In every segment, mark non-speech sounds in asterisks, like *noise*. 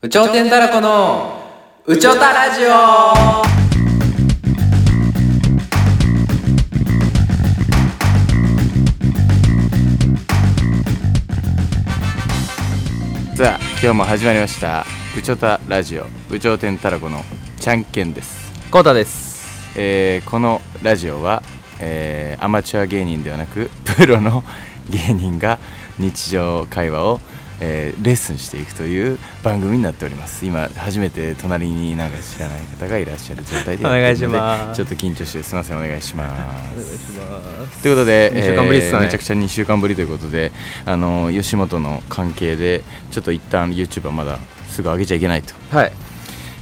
宇頂天たらこの宇宙たラジオさあ今日も始まりました「うちょたラジオうちょうてんたらこのちゃんけん」です、コータです。えーこのラジオは、えーアマチュア芸人ではなくプロの芸人が日常会話を、えーレッスンしていくという番組になっております。今初めて隣になんか知らない方がいらっしゃる状態でお願いします。ちょっと緊張してすみませんお願いします。ということで、二週間ぶりっすね。めちゃくちゃ2週間ぶりということで、あの吉本の関係で、ちょっと一旦 YouTube はまだすぐ上げちゃいけないと。はい。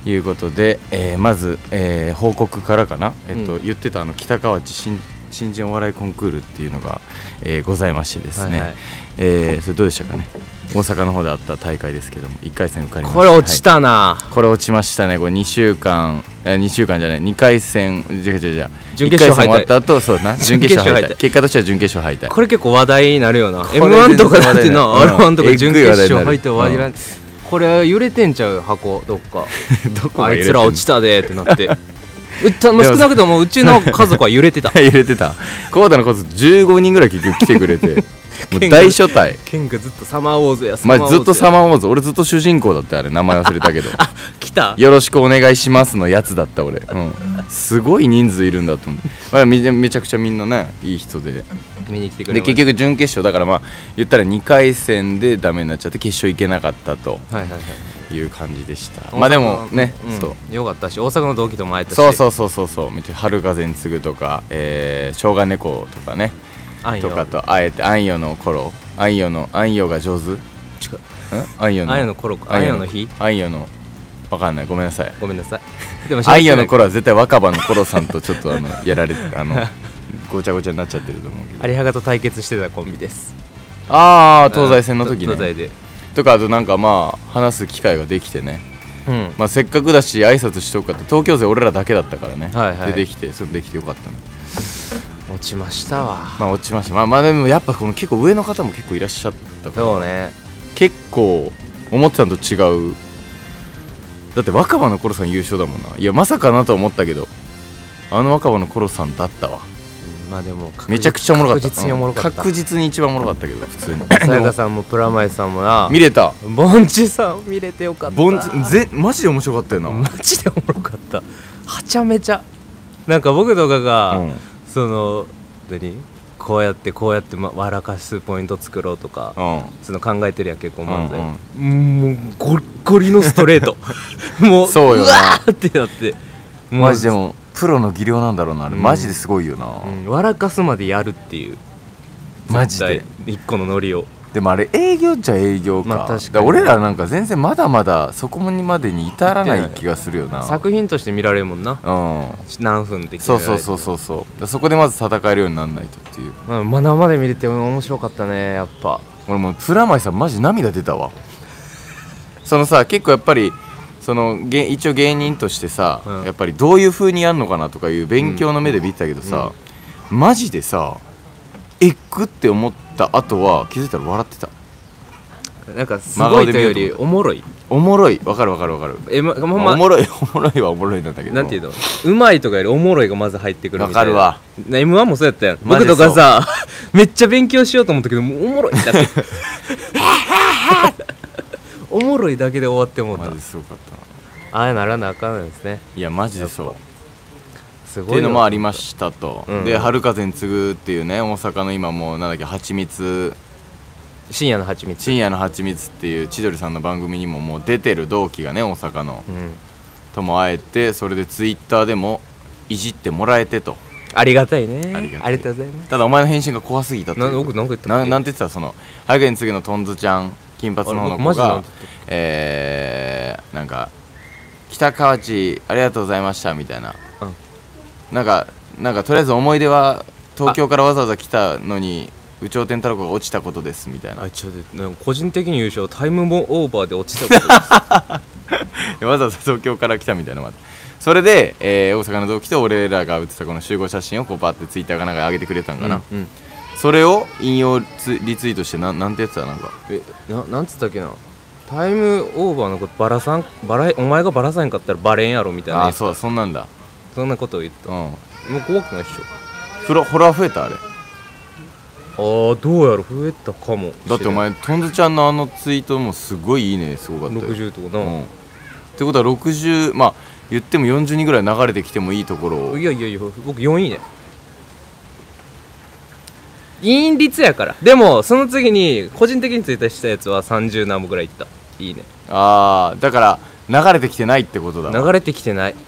いうことで、えーまず、えー報告からかな、えっとうん。言ってたあの北河内新新人お笑いコンクールっていうのが、えーございましてですね、はいはい。えーそれどうでしたかね、大阪の方であった大会ですけども、1回戦受かりました。これ落ちはい。たな、これ落ちましたね、これ2週間、えー、2週間じゃない、2回戦、じゃじゃじゃ。準決勝敗退1回戦終わった後そうな、準決勝敗退、*laughs* 結果としては準決勝敗退。これ結構話題になるよな。m 1とかだってな r 1とうんか準決勝えぐい話題になる入って終わりな、これ揺れてんちゃう？箱。どっか。*laughs* どこあいつら落ちたでってなって少なくともうちの家族は揺れてた *laughs* 揺れてた。コーダのコース15人ぐらい結局来てくれて、*laughs* もう大所帯。ケンがずっとサマーウォーズやまあずっとサマーウォーズ、俺ずっと主人公だってあれ、名前忘れたけど。*laughs* 来たよろしくお願いしますのやつだった俺。うん。すごい人数いるんだと思う。まあ、めめちゃくちゃみんなね、いい人で。見に来てくれで、結局準決勝、だからまあ、言ったら2回戦でダメになっちゃって、決勝行けなかったとはいはいはいいう感じでした。まあでもね、うん。そう。よかったし大阪の同期とも会えたし。そうそうそうそう。そうめっちゃ春風に次ぐとか、えー、生姜猫とかね。とかとあえてあんよの頃。あんよのあんよが上手。んあんよのあんよの頃か。あんよの日？あんよのわかんない。ごめんなさい。ごめんなさい。でもあんよの頃は絶対若葉の頃さんとちょっとあのやられて *laughs* あのごちゃごちゃになっちゃってると思うけど。有ハガと対決してたコンビです。ああ東西線の時ね。東西でとかあとなんかまあ話す機会ができてね。うん。まあせっかくだし挨拶しとくかって東京勢俺らだけだったからね、はいはい。でできてそれできてよかったね落ちましたわ。まあ落ちました。まあまあでもやっぱこの結構上の方も結構いらっしゃったから。そうね。結構思ってたのと違う。だって若葉の頃さん優勝だもんな。いやまさかなとは思ったけどあの若葉の頃さんだったわまあでもめちゃくちゃおもろかった。確実におもろかった。うん確実に一番おもろかったけど普通に。さやかさんもプラマイさんもな。見れた。ボンチさん見れてよかった。ボンぜマジで面白かったよな、マジでおもろかった。はちゃめちゃ。なんか僕とかが、うん。その何？こうやってこうやって、ま、笑かすポイント作ろうとか、うん。その考えてるやん結構漫才、うもうゴリゴリのストレート。*laughs* もうそうよな。わーってなって。マジでもプロの技量なんだろうな。あれ、うん。マジですごいよな、うん。笑かすまでやるっていう。マジで。絶対。一個のノリを。でもあれ営業っちゃ営業か,、まあ確かに。だら俺らなんか全然まだまだそこにまでに至らない気がするよな。作品として見られるもんな。うん。何分ってそうそうそううそうそう。だからそこでまず戦えるようにならないとっていう。まだまで見れて面白かったねやっぱ。俺もうプラマイさんマジ涙出たわ。そのさ結構やっぱりそのげ一応芸人としてさ、うん。やっぱりどういう風にやるのかなとかいう勉強の目で見てたけどさ、マジでさえっくって思った後は気づいたら笑ってた。なんかすごいというよりおもろい。おもろい。わかるわかるわかる。えまほんままあおもろい *laughs* おもろいはおもろいなんだけど。なんていうの？うまいとかよりおもろいがまず入ってくるみたいな。わかな m 1もそうやったやん。僕とかさ *laughs* めっちゃ勉強しようと思ったけどもうおもろいだって *laughs* おもろいだけで終わってもうた。マジですごかったな。ああならなあかんですね。いやマジでそうすごいっていうのもありまましたと、うん。で春風に次ぐっていうね大阪の今もうなんだっけ蜂蜜。深夜の蜂蜜。深夜の蜂蜜っていう千鳥さんの番組にももう出てる同期がね大阪の。うん。とも会えてそれでツイッターでもいじってもらえてと。ありがたいね。ありがたい。とうございます。ただお前の返信が怖すぎたってな僕なんか言ったっけ？ななんて言ってた？その春風に次ぐのトンズちゃん金髪の子がえー、なんか「北河内ありがとうございました」みたいな、うん。なんかなんかとりあえず思い出は東京からわざわざ来たのに有頂天太郎が落ちたことですみたいな。あちょっと個人的に優勝タイムオーバーで落ちたことです。*laughs* わざわざ東京から来たみたいなのがあって。それで、えー大阪の同期と俺らが写ったこの集合写真をこうバーってツイッターかなんかに上げてくれたんかな、うんうんそれを引用ツリツイートしてなんなんてやつだなんか。えななんつったっけな。タイムオーバーのことバラさんバラお前がバラさんかったらバレんやろみたいなああそうだそんなんだ。そんなことを言った。うん。もう怖くないっしフロフォロワー増えたあれ。ょああどうやろ増えたかもだってお前とんずちゃんのあのツイートもすごいいいねすごかったよ。60とかな、うん。ってことは60まあ言っても40人ぐらい流れてきてもいいところを。いやいやいや僕4位ねいい率やから。でもその次に個人的にツイートしたやつは30何本ぐらいいった。いいね。ああだから流れてきてないってことだわ。流れてきてない。くっ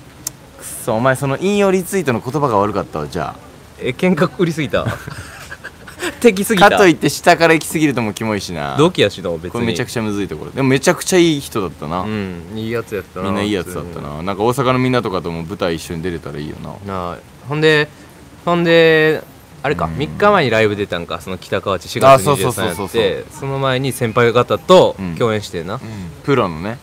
そお前その引用リツイートの言葉が悪かったわじゃえ喧嘩売りすぎた。*laughs* 敵すあぎた。かといって下から行き過ぎるともうキモいしな。同期やしな別に。これめちゃくちゃむずいところでもめちゃくちゃいい人だったな、うんいいやつやったなみんないいやつだったな。なんか大阪のみんなとかとも舞台一緒に出れたらいいよな。なあほんでほんであれか、うん。3日前にライブ出たんかその北川内4月あそうそうそう23そうやってその前に先輩方とうん。共演してんな。プロのね。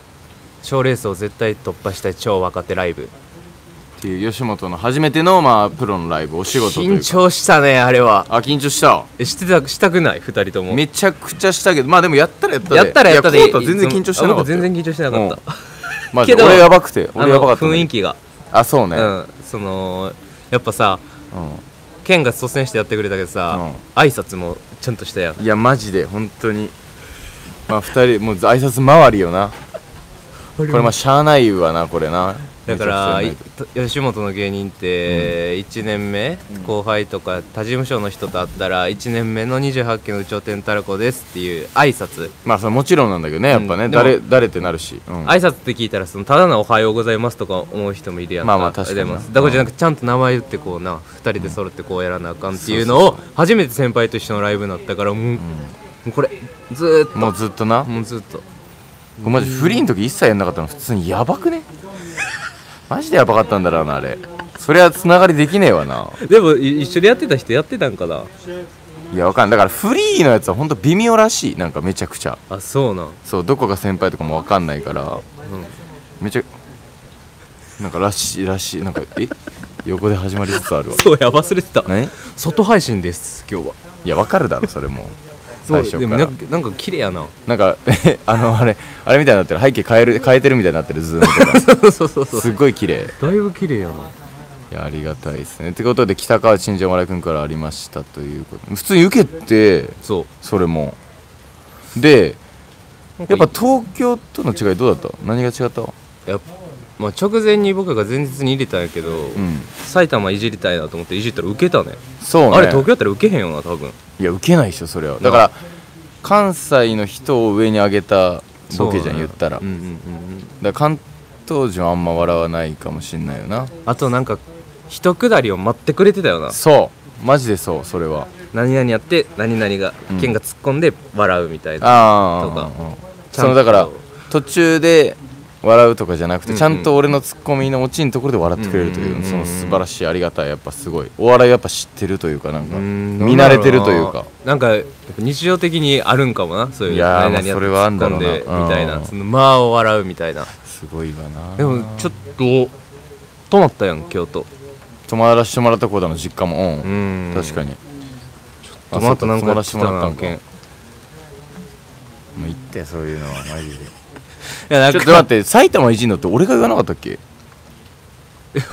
賞、レースを絶対突破したい超若手ライブ。っていう吉本の初めてのまあプロのライブお仕事緊張したねあれは。あ緊張した。えしてたしたくない？2人とも。めちゃくちゃしたけどまあでもやったらやったで。やったらやったで。全然緊張してなかった。全然緊張してなかった、マジでけど俺やばくて俺やばかったね。雰囲気が、あそうね。うんそのやっぱさケンが率先してやってくれたけどさ、挨拶もちゃんとしたやん。いやマジで本当に。まあ二人もう挨拶回りよな。これまあしゃあないわなこれなだから吉本の芸人って1年目、後輩とか他事務所の人と会ったら1年目の28期の有頂天たらこですっていう挨拶、まあそれもちろんなんだけどねやっぱね、うん誰誰ってなるし、うん。挨拶って聞いたらそのただの「おはようございます」とか思う人もいるやんか。まあまあ確かにな。でもだからじゃなくてちゃんと名前言ってこうな2人で揃ってこうやらなあかんっていうのを初めて先輩と一緒のライブになったからもう,、もうこれずーっと。もうずっとな？もうずっと。これマジフリーの時一切やんなかったの。普通にやばくね？マジでやばかったんだろうなあれ。そりゃつながりできねえわな。でもい一緒にやってた人やってたんかな？いやわかんない。だからフリーのやつはほんと微妙らしい。なんかめちゃくちゃ。あそうなん。そうどこが先輩とかもわかんないから。めちゃなんからしいらしい。なんかえ？横で始まりつつあるわ。*laughs* そうや忘れてた。何外配信です今日は。いやわかるだろそれも最初でもなんかなんか綺麗やな。なんかえ *laughs* あのあれあれみたいになってる。背景変える変えてるみたいになってるズームとか。そうそうそうすっごい綺麗。だいぶ綺麗やな。いやありがたいですね。ってことで北川陳情丸くんからありましたということ。普通に受けてそう。それも。でやっぱ東京との違いどうだった？何が違った？やっまあ、直前に僕が前日に入れたんやけど、うん。埼玉いじりたいなと思っていじったら受けたね。そうね。あれ東京やったら受けへんよな多分。いや受けないでしょそれは。だから関西の人を上に上げたボケじゃん言ったら。うんうんうんうん。だ関東人はあんま笑わないかもしんないよな。あとなんか一くだりを待ってくれてたよな。そう。マジでそうそれは。何々やって何々が、うん。剣が突っ込んで笑うみたいな。ああとか。そのだから途中で笑うとかじゃなくて、ちゃんと俺のツッコミのオチのところで笑ってくれるという,、その素晴らしいありがたいやっぱすごいお笑いやっぱ知ってるというかなんかうん。見慣れてるというか。なんか日常的にあるんかもなそういういやそれはあんだろうな。みたいな。うんその間を笑うみたいな。すごいわな。でもちょっと泊まったやん京都。泊まらせてもらった子だの実家も。う、うん。ん確かに。泊まったなんか泊まらせてもらったんか。けんいもう言ってそういうのはマジでやなんちょっと待って埼玉いじんのって俺が言わなかったっけ？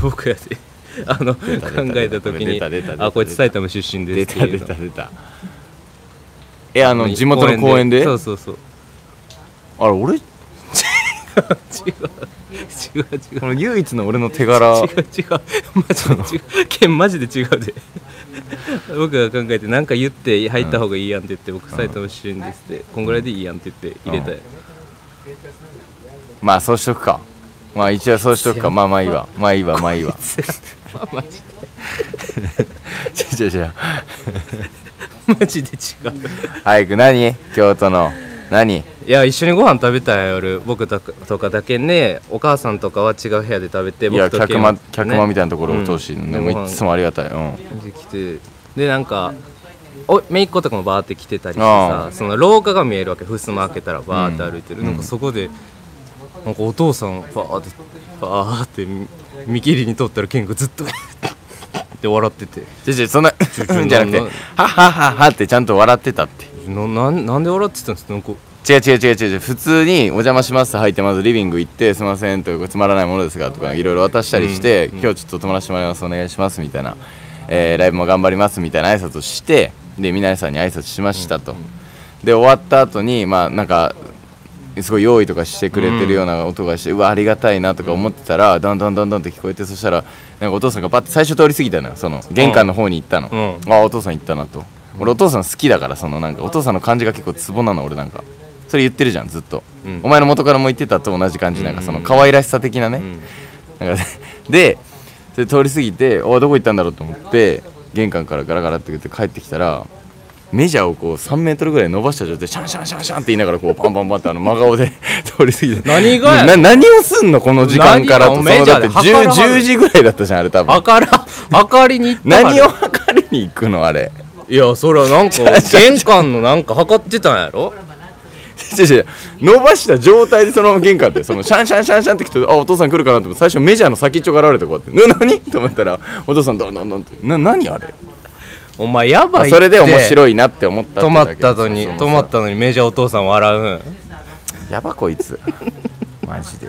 僕やで。あの考出た出たえた時に出た出た出たあこいつ埼玉出身ですっていうの。出たえあの地元の公園で？そうそうそう。あれ俺？*laughs* 違う違う違う。この唯一の俺の手柄。違う違う。マジで違う。剣マジで違うで。僕が考えて何か言って入った方がいいやんって言って僕埼玉出身ですってこんぐらいでいいやんって言って入れたよまあそうしとくか。まあ一応そうしとくか。*laughs* まあまあいいわ。まあいいわ。まあいいわ。マジ違う違う違う。で *laughs* マジで違う。早く何？京都の。何？いや一緒にご飯食べたんや夜僕とかとかだけねお母さんとかは違う部屋で食べていや僕と客間ね。客間みたいなところを通し、うん。でもいつもありがたい。うん。で来てでなんかお姪っ子とかもバーって来てたりしてあさその廊下が見えるわけ。襖開けたらバーって歩いてる、うん。なんかそこでなんかお父さんバーってバーって見見切りに通ったらケンがずっとって笑ってて。じゃじゃそんな *laughs* じゃなくてなはっはっはっはってちゃんと笑ってたって。ななんなんで笑ってたんですか？なんか違う違う違う違う普通に「お邪魔します」って入ってまずリビング行って「すいません」とか「つまらないものですが」とかいろいろ渡したりして、今日ちょっと泊まらせてもらいますお願いします」みたいな、えーライブも頑張りますみたいな挨拶をしてで皆さんに挨拶しましたと、で終わった後にまあなんかすごい用意とかしてくれてるような音がして、うわありがたいなとか思ってたら、どん。どんどんどんって聞こえてそしたらなんかお父さんがパッて最初通り過ぎたのよ。その玄関の方に行ったの、うあお父さん行ったなと。俺お父さん好きだからそのなんかお父さんの感じが結構ツボなの俺なんか。それ言ってるじゃんずっと、うん。お前の元からも言ってたと同じ感じなんかその可愛らしさ的なね、うん。なんかで通り過ぎておどこ行ったんだろうと思って玄関からガラガラって言って帰ってきたらメジャーをこう3メートルぐらい伸ばした状態でシャンシャンシャンシャンって言いながらこうパンパンパンってあの真顔で *laughs* 通り過ぎて。何がや？な何をすんのこの時間からと。そのだってメジャーで 10, 測らん10時ぐらいだったじゃんあれ多分。あから明かりに行った何を測りに行くのあれ。いやそれはなんか *laughs* 玄関のなんか測ってたんやろ？*laughs* 違う違う。伸ばした状態でそのまま玄関ってそのシャンシャンシャンシャンって来てあお父さん来るかなと思って最初メジャーの先っちょが現れてこうやって「*laughs* な何?」と思ったらお父さんどんどんどんってな何あれ?お前やばいってそれで面白いなって思った止まったのに止まったのにメジャーお父さん笑う。んやばこいつ。*laughs* マジで。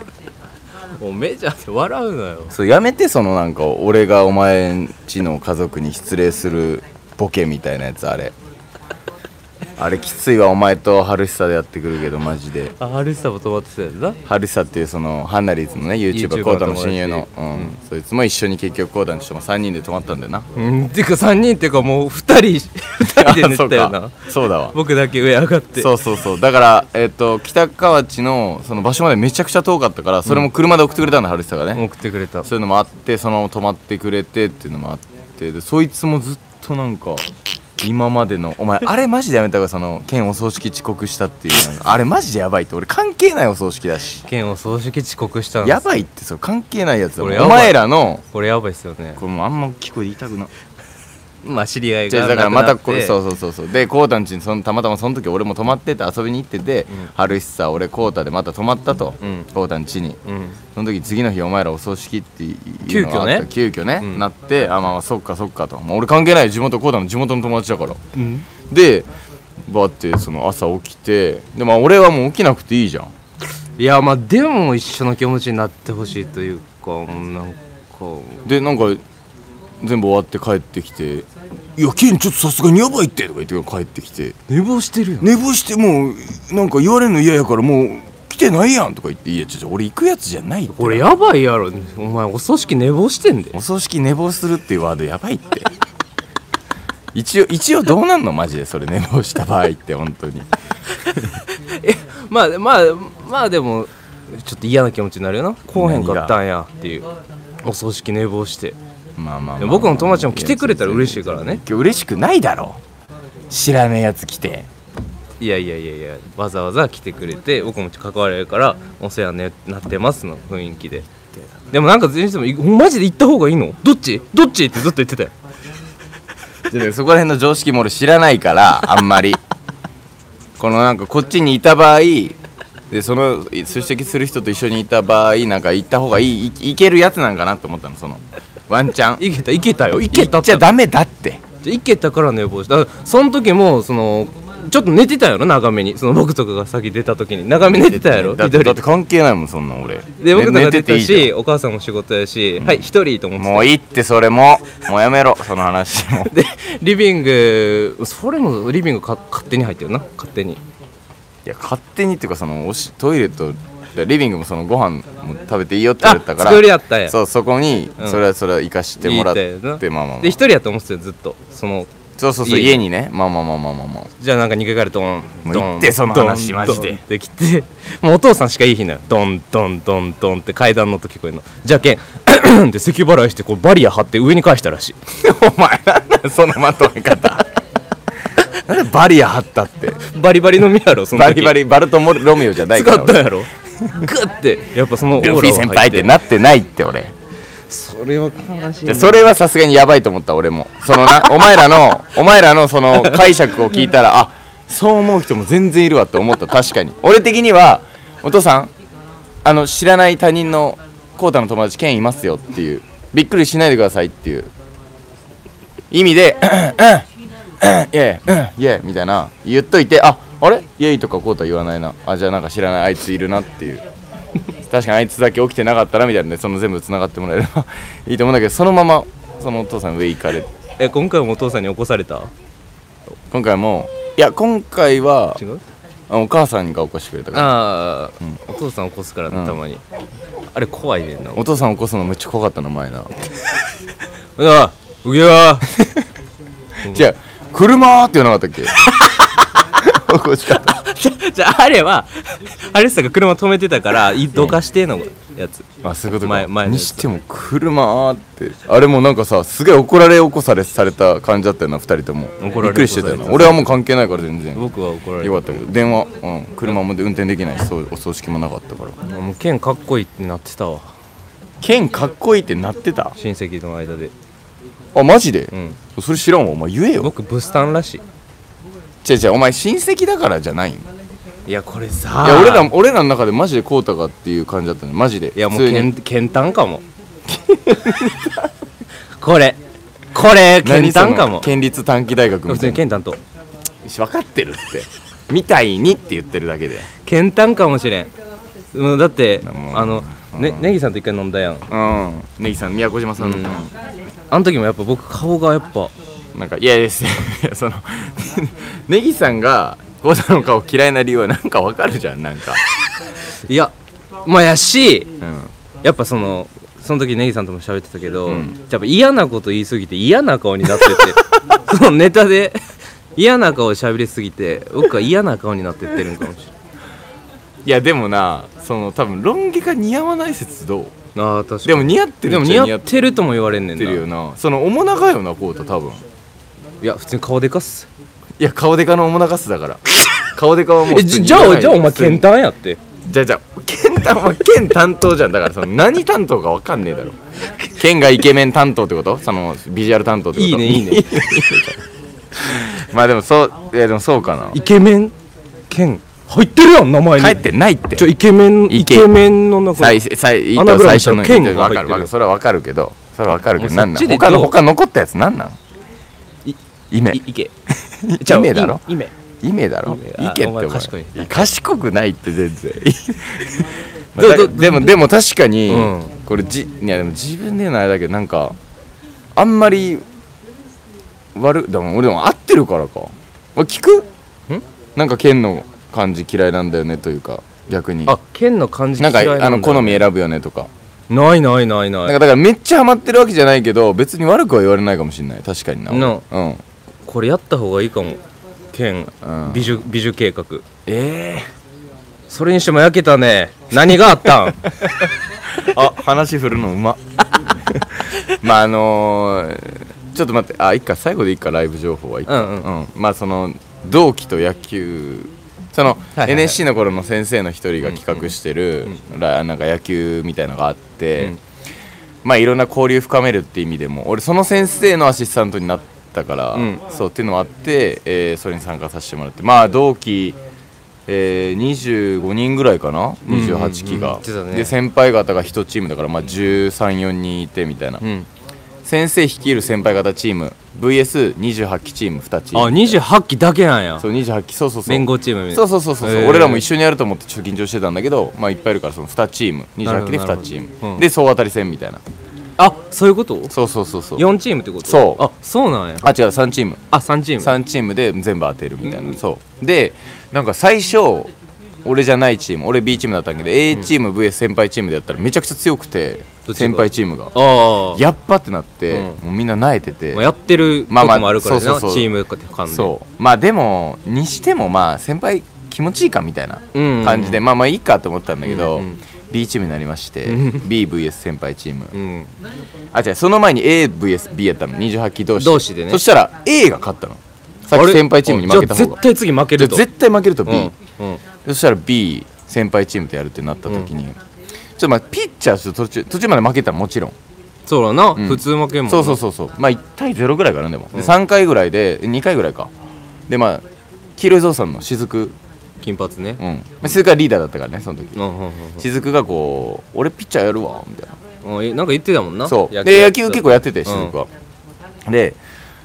もうメジャーで笑うなよ。そうやめてそのなんか俺がお前んちの家族に失礼するボケみたいなやつあれあれきついわお前と春久でやってくるけどマジで。あハルスタも止まってたやつだ？春久っていうそのハンナリーズのね YouTuber コータの親友の。友達うん、そいつも一緒に結局コータの人も3人で泊まったんだよな。うんてか3人っていうかもう2人2人で寝てたよな。*laughs* あそうか。そうだわ。僕だけ上上がって。そうそうそう。だから、えっと北河内のその場所までめちゃくちゃ遠かったからそれも車で送ってくれたんだ、春久がね、送ってくれた。そういうのもあってそのまま泊まってくれてっていうのもあってでそいつもずっとなんか今までのお前 *laughs* あれマジでやめた方がその県お葬式遅刻したっていうなんかあれマジでやばいって俺関係ないお葬式だし。県を葬式遅刻したんですやばいってそう関係ないやつだ。もんこれやばい。お前らのこれやばいっすよね。これもうあんま聞こえて言いたくな。いまあ知り合いがあだからまたこそうそうそうそう。でコウタんちにそのたまたまその時俺も泊まってて遊びに行ってて、春久さ俺コウタでまた泊まったと、うん。コウタんちに。うん。その時次の日お前らお葬式っていうのがあった。急遽ね、うん。なってあまあまあそっかそっかと、まあ、俺関係ないよ地元コウタの地元の友達だから。うん。でバーってその朝起きてでまあ俺はもう起きなくていいじゃん。いやまあでも一緒の気持ちになってほしいというかもうなんか。でなんか全部終わって帰ってきて「いやケンちょっとさすがにやばいって」とか言って帰ってきて寝坊してるよ寝坊してもうなんか言われるの嫌やからもう来てないやんとか言って「いやちょちょ俺行くやつじゃないって。俺やばいやろ。お前お葬式寝坊してんでお葬式寝坊するっていうワードやばいって。*laughs* 一応一応どうなんのマジでそれ寝坊した場合って本当に。*laughs* まあまあまあでもちょっと嫌な気持ちになるよな。こうへんかったんやっていう。お葬式寝坊してまあまあまあ、僕の友達も来てくれたら嬉しいからね。今日嬉しくないだろ。知らねえやつ来て。いやいやいやいやわざわざ来てくれて僕も関われるからお世話になってますの雰囲気で。でもなんか全然もマジで行った方がいいの？どっち？どっち？ってずっと言ってたよ。でそこら辺の常識も俺知らないからあんまり。このなんかこっちにいた場合でその出席する人と一緒にいた場合なんか行った方がいいいいけるやつなんかなと思ったのそのワンチャン。行けた行けたよ。行けた。行っちゃダメだって。行けたから寝坊したその時もそのちょっと寝てたやろ長めに。その僕とかが先出た時に。長め寝てたやろ？だってだって関係ないもんそんなん俺。で僕とねか出たしお母さんも仕事やし、はい一人と思ってもういいってそれも。もうやめろその話も。*laughs* でリビングそれもリビングか勝手に入ってるな。勝手に。いや勝手にっていうかそのおしトイレとリビングもそのご飯も食べていいよって言われたからあ作りやったんや。そうそこにうん。それはそれは行かしてもらって、まあまあまあ。で一人やと思ってたよずっと。そのそうそうそう家に。ね。まあまあまあまあまあまあ。じゃあなんか2階からドンもうドン言ってその話ドンマジでドンってきて。もうお父さんしかいい日なのドンドンドンドンって階段の音聞こえるの。じゃけんって咳払いしてこうバリア張って上に返したらしい。*laughs* お前なんだそのまとめ方。*laughs* バリア張ったって。バリバリのみやろその時。バリバリバルトモロミオじゃないから。俺使ったやろグッてやっぱそのオーラルフィ先輩ってなってないって俺。それは悲しい。それはさすがにやばいと思った俺も。そのな *laughs* お前らのお前らのその解釈を聞いたらあそう思う人も全然いるわって思った。確かに。俺的にはお父さんあの知らない他人のコータの友達ケンいますよっていう。びっくりしないでくださいっていう。意味で「うんうんうんイエーうんイエー」みたいな。言っといてあああれ？イエイとかコータ言わないな。あじゃあなんか知らないあいついるなっていう。*laughs* 確かにあいつだけ起きてなかったなみたいなね。その全部つながってもらえれば。*laughs* いいと思うんだけどそのままそのお父さん上行かれえ今回もお父さんに起こされた？今回もいや今回は違う？あお母さんが起こしてくれたから。ああ、うん。お父さん起こすからねうん。たまに、あれ怖いねんな。お父さん起こすのめっちゃ怖かったの前な *laughs* うわうげわ。じゃあ車って言わなかったっけ？起こし方 *laughs* じゃああれはアレッサが車止めてたからいどかしてのやつ。あそういうことか。前前にしても車ってあれもなんかさすげえ怒られ起こされされた感じだったよな2人とも。怒られびっくりしてたよな。俺はもう関係ないから全然。僕は怒られるよかったけど電話、うん、車も運転できない。しそうお葬式もなかったから。もう剣かっこいいってなってたわ。剣かっこいいってなってた？親戚の間で。あマジで？う、ん。それ知らんわ。お前言えよ。僕ブスタンらしい違う違うお前親戚だからじゃないんいいやこれさや俺ら俺らの中でマジでこうたかっていう感じだったねマジで。いやもう普通に。剣剣短かも。*laughs* これこれ剣何その短かも。県立短期大学みたいな。に剣短と。分かってるって。みたいにって言ってるだけで。剣短かもしれん。うんだってあのねネギさんと一回飲んだやん。うん。ネギさん宮古島さんの、うん。あの時もやっぱ僕顔がやっぱ。なんかいやいやいやその *laughs* ネギさんがコウタの顔嫌いな理由はなんかわかるじゃんなんか、いやまあやしうん、やっぱそのその時ネギさんとも喋ってたけど、うん。やっぱ嫌なこと言いすぎて嫌な顔になってて *laughs* そのネタで嫌な顔喋りすぎて僕は嫌な顔になってってるんかもしい。やでもなその多分ロン毛が似合わない説どう？れないああ確かに。でも似合ってる似合ってる。とも言われんねんな。似合ってるよな。その面長よなコウタ多分。いや普通に顔でかっすいや顔デカの面長すだから。*laughs* 顔デカはもうえじじゃあじゃあお前剣担短やって。じゃあじゃあ剣担は剣担当じゃん。だからその何担当かわかんねえだろ。剣がイケメン担当ってこと？そのビジュアル担当ってこと？いいねいいね。*laughs* まあでもそういやでもそうかな。イケメン？剣入ってるやん名前に。帰ってないって。ちょイケメンイケ。イケメンの中。最最最初の剣がわ入ってるかるわかる。それはわかるけど。それはわかるけど。もうなん他の他残ったやつなんなん？いイメいいけイメだろ？イメイメだろ？イケってお前。前賢い賢くないって全然。*laughs* でもでも確かに、うん。これじいやでも自分で言うのあれだけどなんかあんまり悪でも俺でも合ってるからか。あ聞く？ん？なんか剣の感じ嫌いなんだよねというか逆に。あ剣の感じなんか嫌いあの好み選選ぶよねとか。ないないないない。なんかだからめっちゃハマってるわけじゃないけど別に悪くは言われないかもしれない。確かにな。なうんこれやった方がいいかも。剣。うん。美女美女計画。えそれにしても焼けたね。何があったん？え *laughs* あ話振るのうま。*laughs* まああのーちょっと待って。あいっか。最後でいいかライブ情報はいっか。うんうん。まあその同期と野球。そのはいはい NSC の頃の先生の一人が企画してる、らなんか野球みたいのがあって、うん。まあいろんな交流深めるって意味でも俺その先生のアシスタントになったから、うん。そうっていうのもあって、えーそれに参加させてもらってまあ同期、えー、25人ぐらいかな？28期が、うんうんねで先輩方が1チームだから、まあ、134人いてみたいな、うん。先生率いる先輩方チーム VS28 期チーム2チーあム28期だけなんや。そう28期そうそうそう。連合チームそうそうそうそう、へー。俺らも一緒にやると思ってちょっと緊張してたんだけどまあいっぱいいるからその2チーム。28期で2なるほどチーム、うんで総当たり戦みたいなあそういうこと？そうそうそうそう。4チームってこと？そう。あそうなんや。あ違う3チーム。あ3チーム。3チームで全部当てるみたいな、そう。でなんか最初俺じゃないチーム俺 B チームだったんだけど、A チーム VS 先輩チームでやったらめちゃくちゃ強くて先輩チームが。ああやっぱってなって、うん。もうみんな慣れてて、まあやってるとまあまあこもあるからなチそうそうそう。ームそう。まあでもにしてもまあ先輩気持ちいいかみたいなうん。うん感じで、まあまあいいかと思ったんだけど、うんうん B チームになりましてうん。BVS 先輩チーム。うん。あ違うその前に AVSB やったの。28期同士。同士でね。そしたら A が勝ったの。さっき先輩チームに負けた方が。じゃあ絶対次負けると。絶対負けると B、うん。うん。そしたら B 先輩チームとやるってなった時に、ちょっとまあピッチャー途中途中まで負けたらもちろん。そうだな、ん。普通負けんもそうそうそうそう。まあ1対0ぐらいかなでも、うん。で3回ぐらいで2回ぐらいか。でまあ黄色いゾウさんの雫金髪ね。うん。まあ雫がリーダーだったからねその時。うんうんうん雫がこう俺ピッチャーやるわみたいな。うんえなんか言ってたもんな？そう。で野球結構やっててうん。雫は、で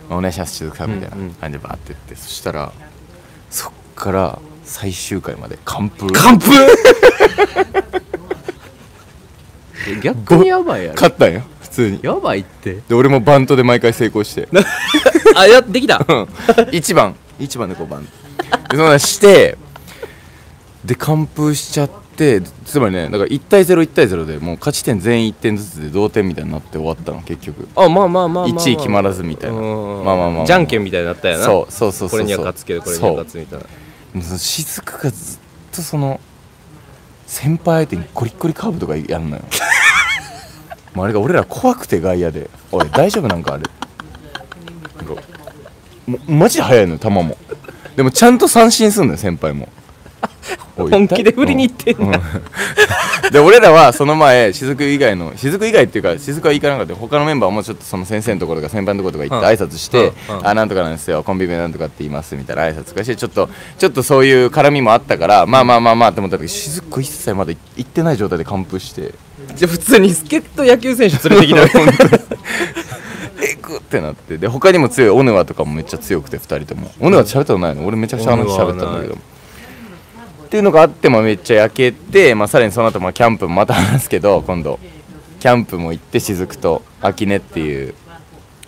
お願いします雫さんみたいなうんうん。感じでバーって言ってそしたらそっから最終回まで完封。完封？*laughs* 逆にやばいやろ。勝ったんよ普通に。やばいって。で俺もバントで毎回成功して。*laughs* あやできた。うん。1番1番でこうバンでそんなんしてで完封しちゃってつまりねだから1対01対0でもう勝ち点全員1点ずつで同点みたいになって終わったの結局。あまあまあまあまあ、まあ、1位決まらずみたいな。うん。まあまあまあまあ。じゃんけんみたいになったよな。そうそうそうそう。これには勝つけどこれには勝つみたいな。そうその雫がずっとその先輩相手にゴリッゴリカーブとかやんのよ。*laughs* もうあれが俺ら怖くて外野で「おい大丈夫なんかあれ」もうマジで速いのよ球も。でもちゃんと三振すんのよ先輩も本気で振りに行ってんだ、で俺らはその前雫以外の雫以外っていうか雫は行かなかった。他のメンバーもちょっとその先生のところとか先輩のところとか行って挨拶してうん。うん「あなんとかなんですよ。コンビ名なんとかって言います」みたいな挨拶とかしてちょっとちょっとそういう絡みもあったからまあまあまあまあって思ったけど雫一切まだ行ってない状態で完封してじゃあ普通に助っ人野球選手連れてきたよ *laughs* えぐってなって。で他にも強いオネワとかもめっちゃ強くて2人とも。オネワ喋ったことないの？俺めちゃくちゃあの人喋ったんだけどっていうのがあってもめっちゃ焼けて、まあ、さらにその後まあキャンプもまた話すけど今度キャンプも行って雫と秋音っていう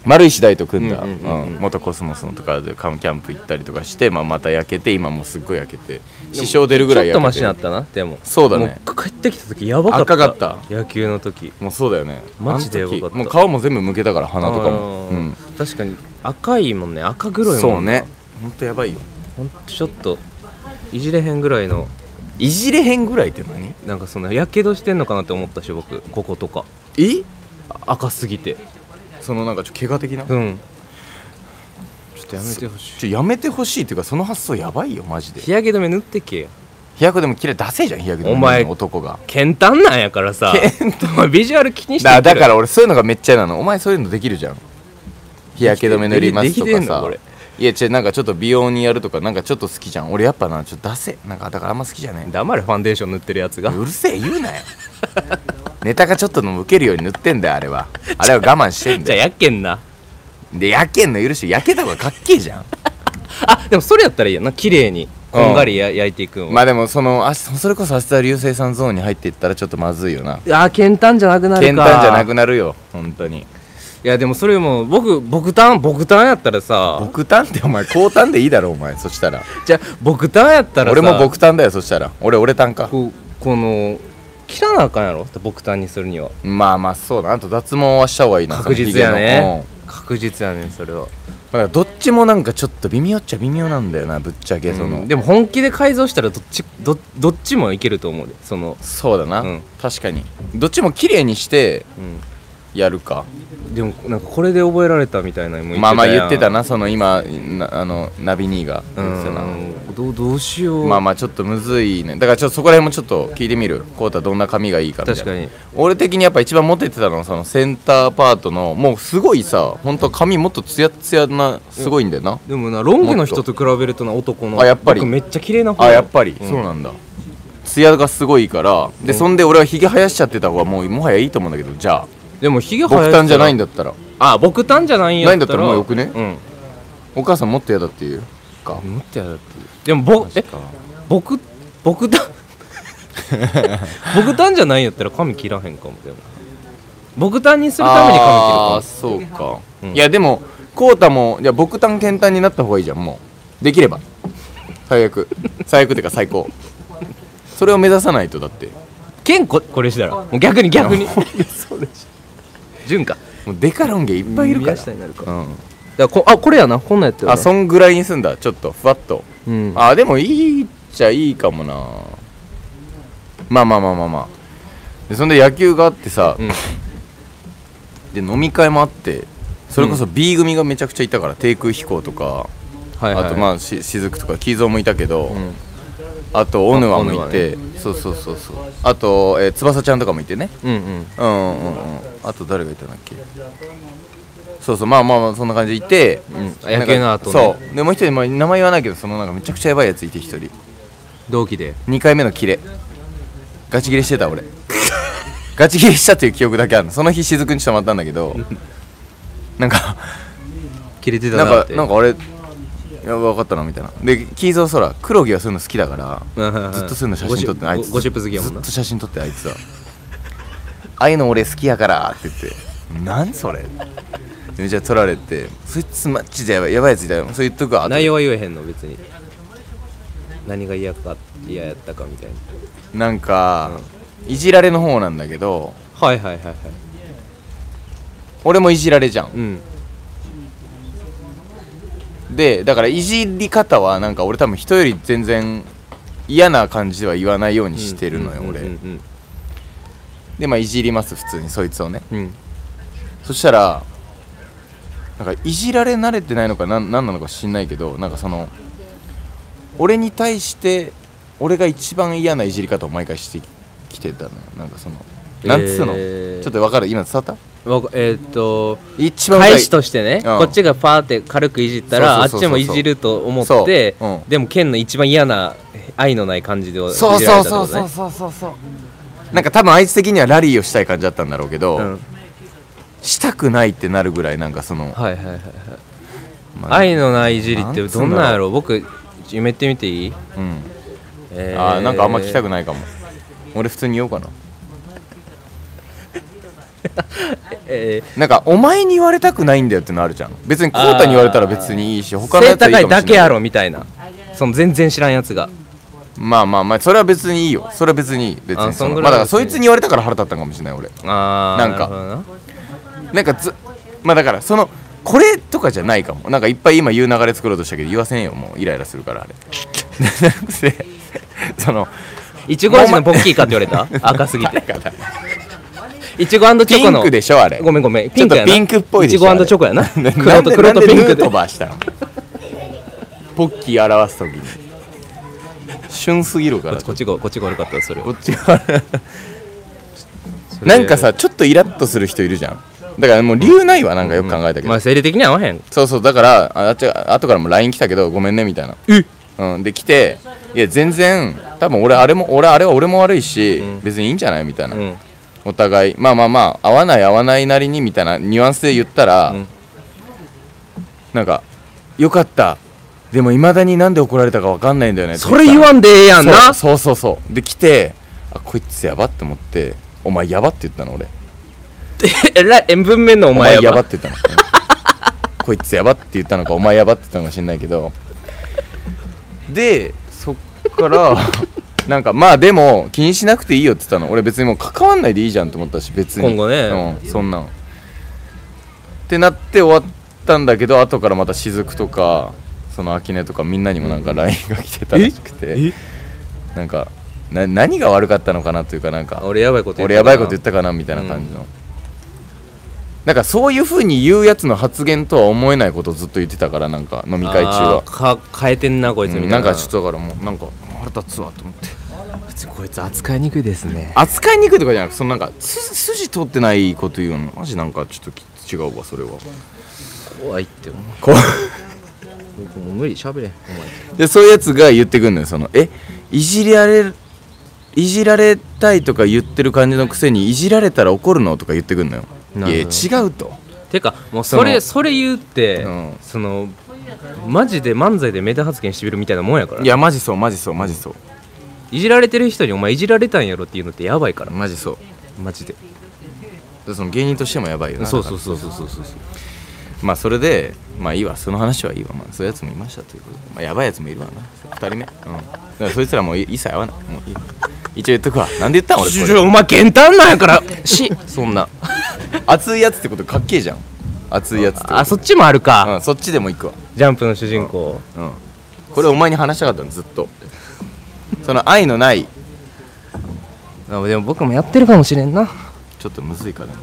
丸石大と組んだ、うんうんうんうん。うん元コスモスのとかでキャンプ行ったりとかして、まあ、また焼けて今もうすっごい焼けて支障出るぐらいちょっとマ焼けてシになったなでも。そうだね。もう帰ってきた時やばかった。赤かった。野球の時。もうそうだよね。マジであの時よかった。もう顔も全部むけたから鼻とかも、うん、確かに赤いもんね。赤黒いもんそうね。ほんとやばいよ。ほんとちょっといじれへんぐらいの。いじれへんぐらいって何？なんかそのやけどしてんのかなって思ったし僕こことか。え？あ赤すぎて。そのなんかちょっと怪我的な、うん。ちょっとやめてほしい。ちょやめてほしいっていうかその発想やばいよマジで。日焼け止め塗ってけ。や日焼けでも綺麗出せじゃん日焼けでもお前男が。健単なんやからさ。お前ビジュアル気にしてだだからら俺そういうのがめっちゃ嫌なの。お前そういうのできるじゃん。日焼け止め塗りますとできてかさんのこれいや違うなんかちょっと美容にやるとかなんかちょっと好きじゃん。俺やっぱなちょっと出せ。なんかだからあんま好きじゃねえ。黙れファンデーション塗ってるやつが。うるせえ言うなよ。ネタがちょっとでも受けるように塗ってんだよあれは。あれは我慢してんじゃあやけんな。で焼けんの許し焼けた方がかっけえじゃん。あでもそれやったらいいやな。綺麗にこんがりや焼いていくんは。まあでもそのあそれこそ明日流星さんゾーンに入っていったらちょっとまずいよな。あ健単じゃなくなるか。健単じゃなくなるよ本当にいやでもそれも僕僕単僕単やったらさ。僕単ってお前高単でいいだろお前そしたら。じゃあ僕単やったらさ。俺も僕単だよそしたら。俺俺単か。こうこの切らなあかんやろ？僕単にするには。まあまあそうだ。あと脱毛はした方がいいな確実やね。確実やねそれは。うんだからどっちもなんかちょっと微妙っちゃ微妙なんだよなぶっちゃけその、うんでも本気で改造したらどっちどどっちもいけると思うでその。そうだな、うん。確かに。どっちも綺麗にしてやるか。でもなんかこれで覚えられたみたいなまあまあ言ってたななその今なあのナビ兄が。うん。どうどうしよう。まあまあちょっとむずいね。だからちょっとそこら辺もちょっと聞いてみる。こうたどんな髪がいいか確かに。俺的にやっぱ一番モテてたのはそのセンターパートのもうすごいさ本当髪もっとツヤツヤなすごいんだよな、でもなロン毛の人と比べるとな男の。あやっぱり。僕めっちゃ綺麗な方。あやっぱり、うん。そうなんだ。ツヤがすごいから。でそんで俺はひげ生やしちゃってた方がもうもはやいいと思うんだけどじゃあでもひげ生や僕単じゃないんだだったら。あ僕単じゃないんやったら。ないんだったらもうよくね？うん。お母さんもっと嫌だっていうか。もっとやだってでもぼえ僕僕単僕単じゃないんやったら髪切らへんかもでも。僕単にするために髪切るかあーそうか、うん。いやでもこうたもいや僕単健単になった方がいいじゃんもう。できれば。最悪。最悪っていうか最高。それを目指さないとだって。ケンここれしたら。もう逆に逆に潤か。もうデカロン毛いっぱいいるから。宮下になるか。うん、だからこあこれやなこんなんやったよなあそんぐらいにすんだ。ちょっとふわっと。うん。あでもいいっちゃいいかもな。まあまあまあまあまあ。でそんで野球があってさ、うん。で飲み会もあってそれこそ B 組がめちゃくちゃいたから低空飛行とか、はいはいあとまあし雫とかキーゾーもいたけど、うんあとオヌワもいて、そうそうそうそう。あと、えー翼ちゃんとかもいてね。うんうん。うんうんうんうん。あと誰がいたんだっけ？そうそうまあまあまあそんな感じでいて、うん。野球の後ね。そう。でもう一人、まあ、名前言わないけどそのなんかめちゃくちゃやばいやついて一人。同期で？2回目のキレ。ガチギレしてた俺。ガチギレしたっていう記憶だけあるの。その日雫にしてもらったんだけど。なんか切れてたなんなってかなんか俺いや分かったなみたいな。でキーゾーそら黒木はそういうの好きだからずっとそういうの写真撮ってあいつ。ゴシップ好きやもんな。ずっと写真撮ってあいつは。ああいうの俺好きやからって言って。何それ。でじゃあ撮られてそいつマッチでやばいやばいやついたよ。そう言っとくわ内容は言えへんの別に。何が嫌か嫌やったかみたいな。なんか、いじられの方なんだけど。はいはいはいはい。俺もいじられじゃん。うんでだからいじり方はなんか俺多分人より全然嫌な感じでは言わないようにしてるのよ、うん俺、うんでまあいじります普通にそいつをね。うんうん。そしたらなんかいじられ慣れてないのかなんなんなのか知んないけどなんかその俺に対して俺が一番嫌ないじり方を毎回してきてたのよ。なんかそのなんつうの、えー。ちょっと分かる？今伝わった？えーっと一番返しとしてね、うん。こっちがパーって軽くいじったらあっちもいじると思って、う。ん。でもケンの一番嫌な愛のない感じでいじそうられそうそうそうそうそうそう。なんか多分あいつ的にはラリーをしたい感じだったんだろうけど、うん。したくないってなるぐらいなんかその、はいはいはいはい。まあ愛のないいじりってどんなんやろ？ろう。僕言ってみていい、うん。えあーなんかあんま聞きたくないかも。俺普通に言おうかなえなんかお前に言われたくないんだよってのあるじゃん。別にコータに言われたら別にいいしー。他のやつはいいかもしれない。だけやろみたいな。その全然知らんやつが。まあまあまあそれは別にいいよ。それは別にいい。別あに。そのそんぐまあだからそいつに言われたから腹立ったんかもしれない俺。あー。なんか。るほどななんかずまあだからそのこれとかじゃないかも。なんかいっぱい今言う流れ作ろうとしたけど言わせんよ。もうイライラするからあれ。*laughs* *laughs* でそのいちご味のポッキーかって言われた？*laughs* 赤すぎて。だからいちごチョピンコのクでしょあれ。ごめんごめん。ちょっとやなピンクっぽいでしょいちごチョコやな。な黒と黒とピンクで。したの？ポッキー表す時に。旬すぎるから。こっちがこっちが悪かったそれ。こっちがなんかさちょっとイラッとする人いるじゃん。だからもう理由ないわなんかよく考えたけど、まあ生理的に合わへん。そうそう。だからああっちが後からも LINE 来たけどごめんねみたいな。え？うん、で来ていや全然多分俺あれも俺あれは俺も悪いし、うん。別にいいんじゃない？みたいな、うんお互い。まあまあまあ合わない合わないなりにみたいなニュアンスで言ったら、うん。なんかよかった。でもいまだになんで怒られたかわかんないんだよね。それ言わんでええやんな。そうそうそうで来てあこいつやばって思ってお前やばって言ったの俺。*laughs* えらいえ文面のおお前やば。前やばって言ったの。*laughs* こいつやばって言ったのかお前やばって言ったのか知んないけど。でそっからなんかまあでも気にしなくていいよって言ったの。俺別にもう関わんないでいいじゃんと思ったし別に。今後ね。うんそんなん。ってなって終わったんだけど後からまた雫とかその秋音とかみんなにもなんか LINE が来てたらしくて。なんかな何が悪かったのかなというかなんか俺やばいこと言った俺やばいこと言ったかなみたいな感じの、なんかそういうふうに言うやつの発言とは思えないことをずっと言ってたからなんか飲み会中は。か変えてんなこいつみたいな、うんなんかちょっとだからもうなんか腹立つわと思って。こいつ扱いにくいですね。扱いにくいとかじゃなくてそのなんかす筋通ってないこと言うのマジなんかちょっと違うわそれは。怖いって思う。こう僕もう無理しゃべれ。でそういうやつが言ってくんのよそのえいじられるいじられたいとか言ってる感じのくせにいじられたら怒るのとか言ってくんのよいや違うと。てかもうそれそそれ言うって、うん。そのマジで漫才でメタ発言してみるみたいなもんやから。いやマジそうマジそうマジそう。いじられてる人にお前いじられたんやろっていうのってやばいから。マジそう。マジでで。その芸人としてもやばいよな。そうそうそうそうそうそうまあそれでまあいいわその話はいいわ、まあ、そういうやつもいましたということで、まあ、やばいやつもいるわな。2人目うん。だからそいつらもう一切会わない。もういい。一応言っとくわ。なんで言ったん俺これ。お前減反なん？やからしそんな。熱いやつってことかっけえじゃん。熱いやつってこと。あそっちもあるか、うん、そっちでも行くわ。ジャンプの主人公。うん。これお前に話したかったの？ずっと。その愛のない。あでも僕もやってるかもしれんなちょっとむずいかな、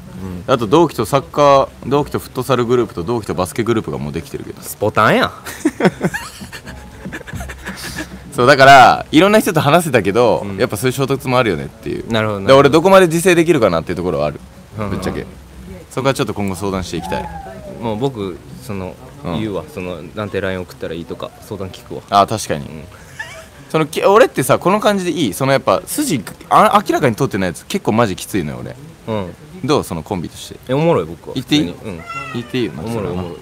あと同期とサッカー同期とフットサルグループと同期とバスケグループがもうできてるけど。スポタンや *laughs* そうだからいろんな人と話せたけど、うん。やっぱそういう衝突もあるよねっていう。なるほどなで俺ど。こまで自制できるかなっていうところはある。うんぶっちゃけ。そこはちょっと今後相談していきたい。もう僕その、うん。言うわ。そのなんて LINE 送ったらいいとか相談聞くわ。あ確かに、ん。そのき俺ってさこの感じでいい？そのやっぱ筋あ明らかに通ってないやつ結構マジきついのよ俺。うんどう？そのコンビとして。えおもろい僕は。言っていい？言っていいよ。なおもろいおもろい。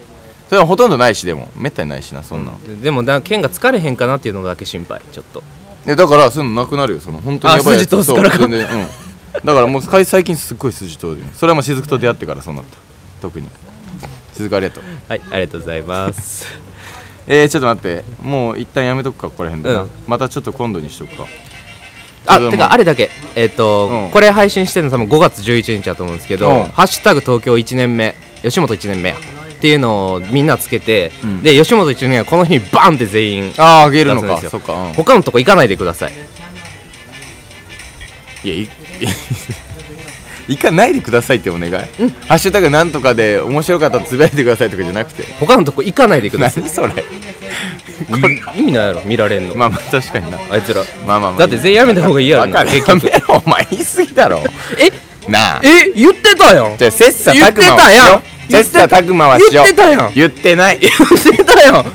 それはほとんどないしでも。めったにないしなそんな。の、ででもだ剣が疲れへんかなっていうのだけ心配ちょっと。えだからそういうのなくなるよその。本当にあやばいやつ。筋通すからうん。だからもう最近すっごい筋通るよ。それはもう雫と出会ってからそうなった。特に。雫ありがとう。はいありがとうございます。*laughs* えー、ちょっと待って。もう一旦やめとくかここら辺でな、うん。またちょっと今度にしとくかあてかあれだけ。えっ、と、うん。これ配信してるの多分5月11日だと思うんですけど「うん。ハッシュタグ東京1年目吉本1年目や」っていうのをみんなつけて、うん。で吉本1年目はこの日にバンって全員あああげるのか。そうん、他のとこ行かないでください。いやい行かないでくださいってお願い、ハッシュタグなんとかで面白かったらつぶやいてくださいとかじゃなくて。他のとこ行かないでください。何それ。意味ないやろ見られんの、まあまあ確かにな。あいつら。まあまあまあ。だって全員やめた方がいいやろ。わかる。やめろお前言い過ぎだろ。え？なあ。え？言ってたやん。じゃあ切磋琢言って磨はしよう。切磋琢磨はしよう。言ってたやん。言ってない。*laughs* 言ってたやん。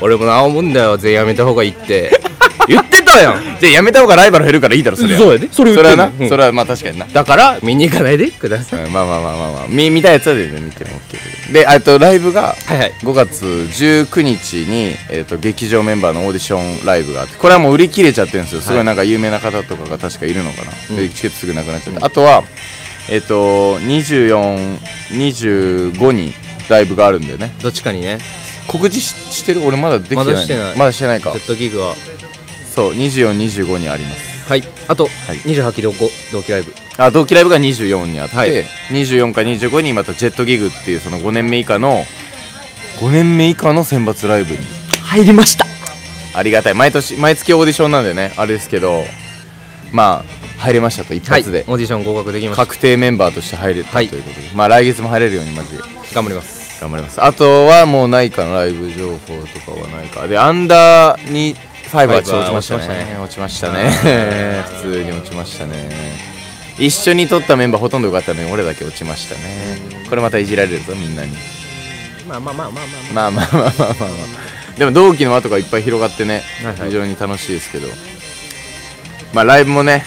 俺もな思うんだよ。全員やめた方がいいって言ってたやん。じゃあやめた方がライバル減るからいいだろそれは。そうやで。それそれはな、それはまあ確かにな。だから見に行かないでください。うんまあまあまあまあまあ見見たいやつは全然見ても OK で。あとライブがはいはい。5月19日に、えー、と劇場メンバーのオーディションライブがあってこれはもう売り切れちゃってるんですよ。すごいなんか有名な方とかが確かいるのかな、チケットすぐなくなっちゃって、あとはえっ、と2425にライブがあるんだよね。どっちかにね。告知ししてる？俺まだできてないまだしてない。まだしてないか。ジェットギグはそう2425にあります。はい。あと、い。28期同期同期ライブ。あ同期ライブが24にあって、はい。24か25にまたジェットギグっていうその5年目以下の5年目以下の選抜ライブに。入りました。ありがたい。毎年毎月オーディションなんでねあれですけどまあ入れましたと一はい。オ発で、ーディション合格できました。確定メンバーとして入れたとはいいうことで、まあ来月も入れるようにマジで。頑張ります。頑張ります。あとはもうないかなライブ情報とかはないか。でアンダーに5はちょっと落ちましたね。落ちましたね。*laughs* 普通に落ちましたね。一緒に撮ったメンバーほとんどよかったのに俺だけ落ちましたね。これまたいじられるぞみんなに。まあまあまあまあまあまあ。まあまあまあまあまあでも同期の輪とかいっぱい広がってね、はいはい。非常に楽しいですけど。まあライブもね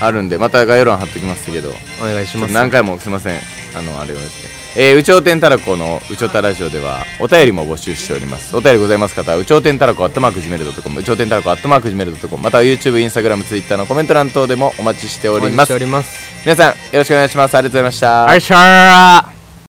あるんでまた概要欄貼っときますけど。お願いします。何回もすいません。あのあれをですねえー、うちょうてんたらこのうちょうたラジオではお便りも募集しております。お便りございます方はうちょうてんたらこアットマークジメルドットコムうちょうてんたらこアットマークジメルドットコムまたは YouTube、Instagram、Twitter のコメント欄等でもお待ちしております。お待ちしております。皆さんよろしくお願いします。ありがとうございました。あいしゃー